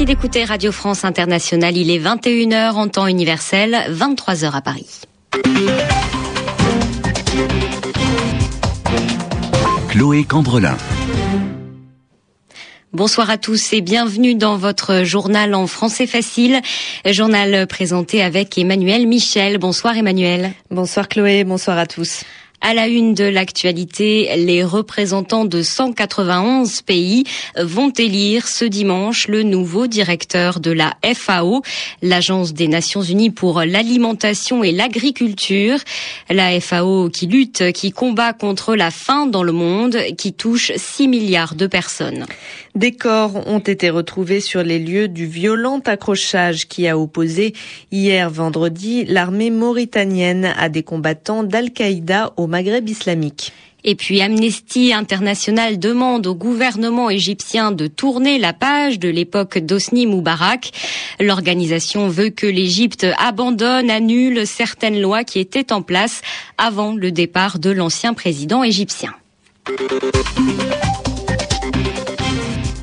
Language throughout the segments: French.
Merci d'écouter Radio France Internationale. Il est 21h en temps universel, 23h à Paris. Chloé Cambrelin. Bonsoir à tous et bienvenue dans votre journal en français facile, journal présenté avec Emmanuel Michel. Bonsoir Emmanuel. Bonsoir Chloé, bonsoir à tous. À la une de l'actualité, les représentants de 191 pays vont élire ce dimanche le nouveau directeur de la FAO, l'Agence des Nations Unies pour l'alimentation et l'agriculture. La FAO qui lutte, qui combat contre la faim dans le monde, qui touche 6 milliards de personnes. Des corps ont été retrouvés sur les lieux du violent accrochage qui a opposé hier vendredi l'armée mauritanienne à des combattants d'Al-Qaïda au Maghreb islamique. Et puis Amnesty International demande au gouvernement égyptien de tourner la page de l'époque d'Osni Moubarak. L'organisation veut que l'Égypte abandonne, annule certaines lois qui étaient en place avant le départ de l'ancien président égyptien.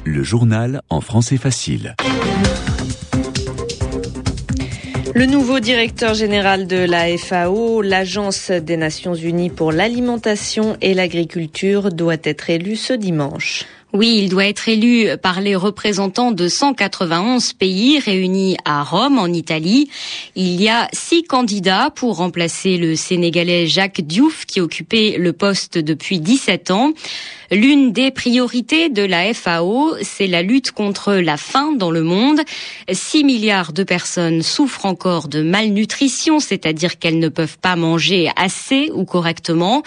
Le journal en français facile. Le nouveau directeur général de la FAO, l'Agence des Nations Unies pour l'alimentation et l'agriculture, doit être élu ce dimanche. Oui, il doit être élu par les représentants de 191 pays réunis à Rome, en Italie. Il y a six candidats pour remplacer le Sénégalais Jacques Diouf, qui occupait le poste depuis 17 ans. L'une des priorités de la FAO, c'est la lutte contre la faim dans le monde. 6 milliards de personnes souffrent encore de malnutrition, c'est-à-dire qu'elles ne peuvent pas manger assez ou correctement.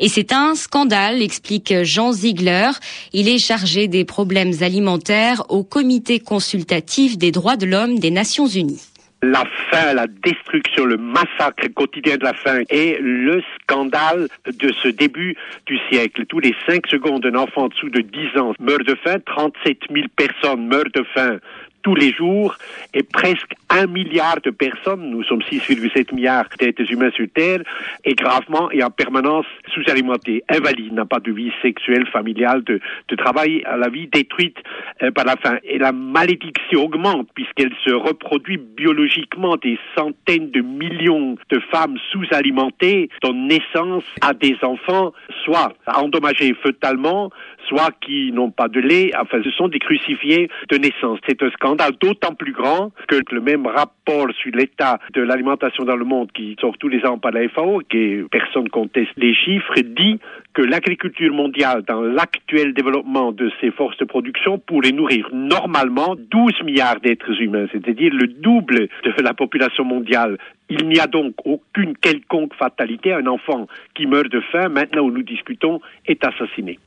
Et c'est un scandale, explique Jean Ziegler. Il est chargé des problèmes alimentaires au comité consultatif des droits de l'homme des Nations Unies la faim, la destruction, le massacre quotidien de la faim et le scandale de ce début du siècle. Tous les cinq secondes, un enfant dessous de 10 ans meurt de faim, 37 000 personnes meurent de faim tous les jours et presque un milliard de personnes, nous sommes 6,7 milliards d'êtres humains sur Terre, et gravement et en permanence sous-alimentés, invalides, n'a pas de vie sexuelle, familiale, de, de travail, à la vie détruite euh, par la faim. Et la malédiction augmente puisqu'elle se reproduit biologiquement. Des centaines de millions de femmes sous-alimentées donnent naissance à des enfants, soit endommagés fetalement, soit qui n'ont pas de lait. Enfin, ce sont des crucifiés de naissance. C'est un scandale d'autant plus grand que le même rapport sur l'état de l'alimentation dans le monde qui sort tous les ans par la FAO, qui personne conteste les chiffres, dit que l'agriculture mondiale, dans l'actuel développement de ses forces de production, pourrait nourrir normalement 12 milliards d'êtres humains, c'est-à-dire le double de la population mondiale. Il n'y a donc aucune quelconque fatalité. Un enfant qui meurt de faim, maintenant où nous discutons, est assassiné.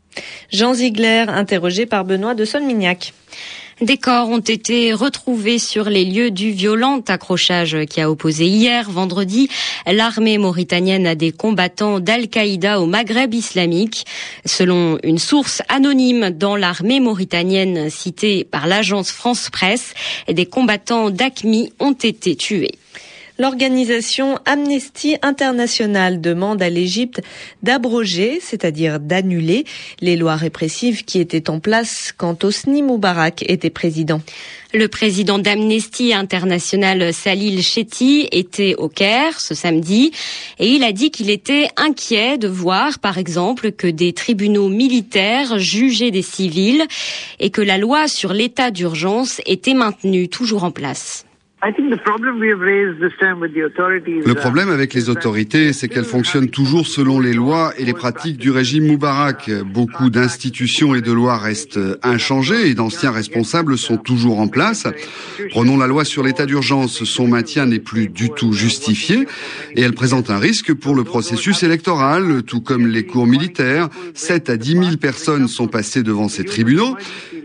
Jean Ziegler, interrogé par Benoît de Solmignac. Des corps ont été retrouvés sur les lieux du violent accrochage qui a opposé hier, vendredi, l'armée mauritanienne à des combattants d'Al-Qaïda au Maghreb islamique. Selon une source anonyme dans l'armée mauritanienne citée par l'agence France Presse, des combattants d'ACMI ont été tués. L'organisation Amnesty International demande à l'Égypte d'abroger, c'est-à-dire d'annuler, les lois répressives qui étaient en place quand Hosni Moubarak était président. Le président d'Amnesty International, Salil Shetty, était au Caire ce samedi et il a dit qu'il était inquiet de voir, par exemple, que des tribunaux militaires jugeaient des civils et que la loi sur l'état d'urgence était maintenue toujours en place. Le problème avec les autorités, c'est qu'elles fonctionnent toujours selon les lois et les pratiques du régime Moubarak. Beaucoup d'institutions et de lois restent inchangées et d'anciens responsables sont toujours en place. Prenons la loi sur l'état d'urgence. Son maintien n'est plus du tout justifié et elle présente un risque pour le processus électoral, tout comme les cours militaires. 7 à 10 000 personnes sont passées devant ces tribunaux.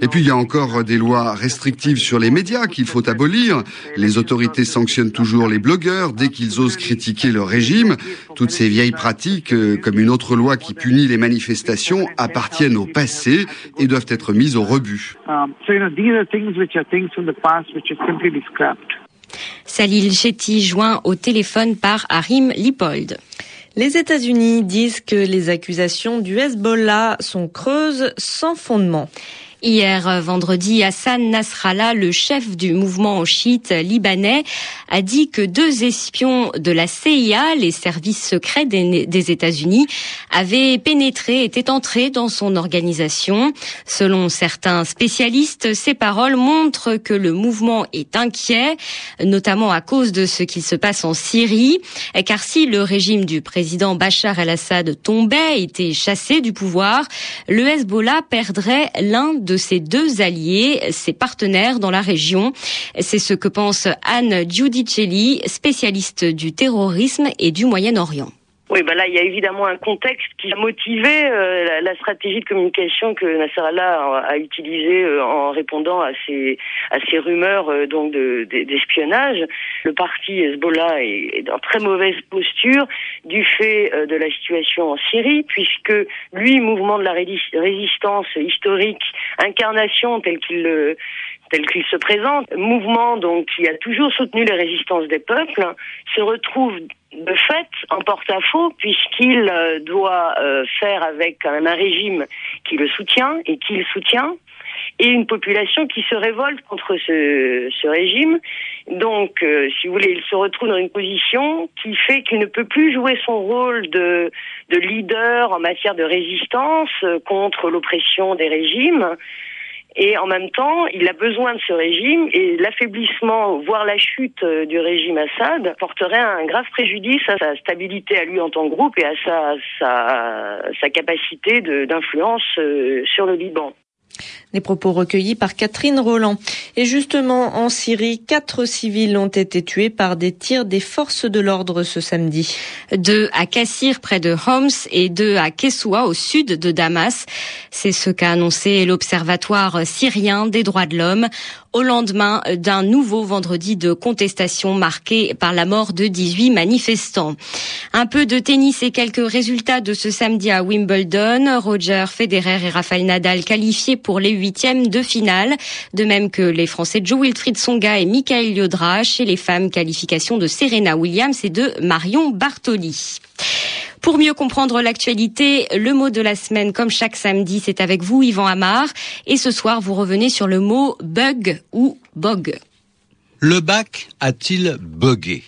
Et puis il y a encore des lois restrictives sur les médias qu'il faut abolir. Les autorités sanctionnent toujours les blogueurs dès qu'ils osent critiquer le régime. Toutes ces vieilles pratiques, euh, comme une autre loi qui punit les manifestations, appartiennent au passé et doivent être mises au rebut. Salil Shetty joint au téléphone par Harim Lipold. Les États-Unis disent que les accusations du Hezbollah sont creuses sans fondement. Hier euh, vendredi, Hassan Nasrallah, le chef du mouvement chiite libanais, a dit que deux espions de la CIA, les services secrets des, États-Unis, avaient pénétré, étaient entrés dans son organisation. Selon certains spécialistes, ces paroles montrent que le mouvement est inquiet, notamment à cause de ce qui se passe en Syrie, car si le régime du président Bachar el-Assad tombait, était chassé du pouvoir, le Hezbollah perdrait l'un de de ses deux alliés, ses partenaires dans la région. C'est ce que pense Anne Giudicelli, spécialiste du terrorisme et du Moyen-Orient. Oui, ben là, il y a évidemment un contexte qui a motivé euh, la, stratégie de communication que Nasser Allah a, utilisée euh, en répondant à ces à ces rumeurs euh, donc d'espionnage. Le parti Hezbollah est, est, en très mauvaise posture du fait de la situation en Syrie, puisque lui, mouvement de la résistance historique, incarnation tel qu'il tel qu'il se présente, mouvement donc qui a toujours soutenu les résistances des peuples, se retrouve de fait en porte-à-faux puisqu'il euh, doit euh, faire avec un régime qui le soutient et qui le soutient et une population qui se révolte contre ce, ce régime. Donc, euh, si vous voulez, il se retrouve dans une position qui fait qu'il ne peut plus jouer son rôle de, de leader en matière de résistance contre l'oppression des régimes. Et en même temps, il a besoin de ce régime et l'affaiblissement, voire la chute euh, du régime Assad porterait un grave préjudice à sa stabilité à lui en tant que groupe et à sa, sa, sa capacité d'influence euh, sur le Liban. Les propos recueillis par Catherine Roland. Et justement, en Syrie, quatre civils ont été tués par des tirs des forces de l'ordre ce samedi. Deux à Kassir, près de Homs, et deux à Kessoua, au sud de Damas. C'est ce qu'a annoncé l'Observatoire syrien des droits de l'homme au lendemain d'un nouveau vendredi de contestation marqué par la mort de 18 manifestants. Un peu de tennis et quelques résultats de ce samedi à Wimbledon. Roger Federer et Rafael Nadal qualifiés pour les de finale, de même que les Français Joe Wilfried Songa et Michael Liodra chez les femmes qualification de Serena Williams et de Marion Bartoli. Pour mieux comprendre l'actualité, le mot de la semaine, comme chaque samedi, c'est avec vous, Yvan Amar. Et ce soir, vous revenez sur le mot bug ou bog. Le bac a-t-il bugué?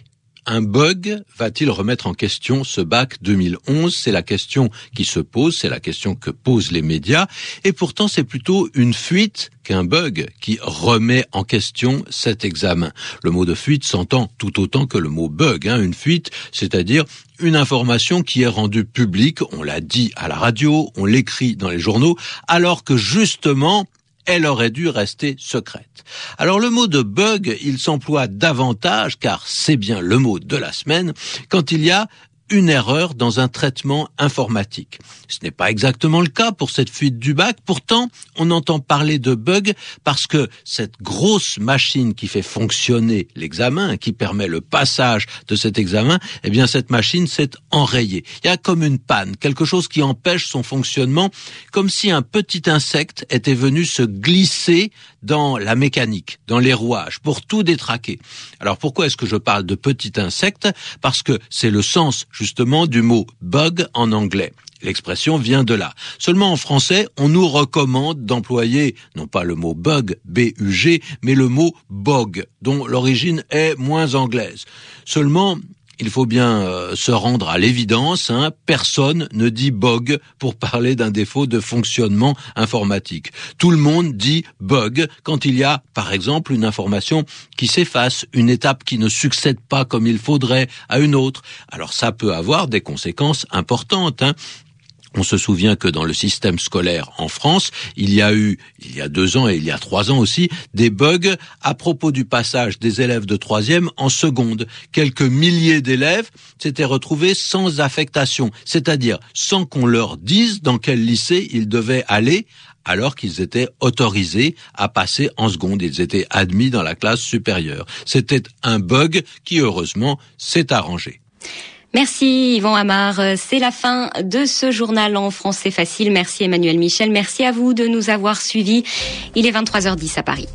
Un bug va-t-il remettre en question ce bac 2011 C'est la question qui se pose, c'est la question que posent les médias, et pourtant c'est plutôt une fuite qu'un bug qui remet en question cet examen. Le mot de fuite s'entend tout autant que le mot bug, hein, une fuite, c'est-à-dire une information qui est rendue publique, on l'a dit à la radio, on l'écrit dans les journaux, alors que justement, elle aurait dû rester secrète. Alors le mot de bug, il s'emploie davantage, car c'est bien le mot de la semaine, quand il y a une erreur dans un traitement informatique. Ce n'est pas exactement le cas pour cette fuite du bac, pourtant on entend parler de bug parce que cette grosse machine qui fait fonctionner l'examen, qui permet le passage de cet examen, eh bien cette machine s'est enrayée. Il y a comme une panne, quelque chose qui empêche son fonctionnement, comme si un petit insecte était venu se glisser dans la mécanique, dans les rouages, pour tout détraquer. Alors pourquoi est-ce que je parle de petit insecte? Parce que c'est le sens justement du mot bug en anglais. L'expression vient de là. Seulement en français, on nous recommande d'employer non pas le mot bug, B-U-G, mais le mot bog, dont l'origine est moins anglaise. Seulement, il faut bien euh, se rendre à l'évidence, hein, personne ne dit bug pour parler d'un défaut de fonctionnement informatique. Tout le monde dit bug quand il y a, par exemple, une information qui s'efface, une étape qui ne succède pas comme il faudrait à une autre. Alors ça peut avoir des conséquences importantes. Hein. On se souvient que dans le système scolaire en France, il y a eu, il y a deux ans et il y a trois ans aussi, des bugs à propos du passage des élèves de troisième en seconde. Quelques milliers d'élèves s'étaient retrouvés sans affectation, c'est-à-dire sans qu'on leur dise dans quel lycée ils devaient aller alors qu'ils étaient autorisés à passer en seconde. Ils étaient admis dans la classe supérieure. C'était un bug qui, heureusement, s'est arrangé. Merci Yvan Amar. C'est la fin de ce journal en français facile. Merci Emmanuel Michel. Merci à vous de nous avoir suivis. Il est 23h10 à Paris.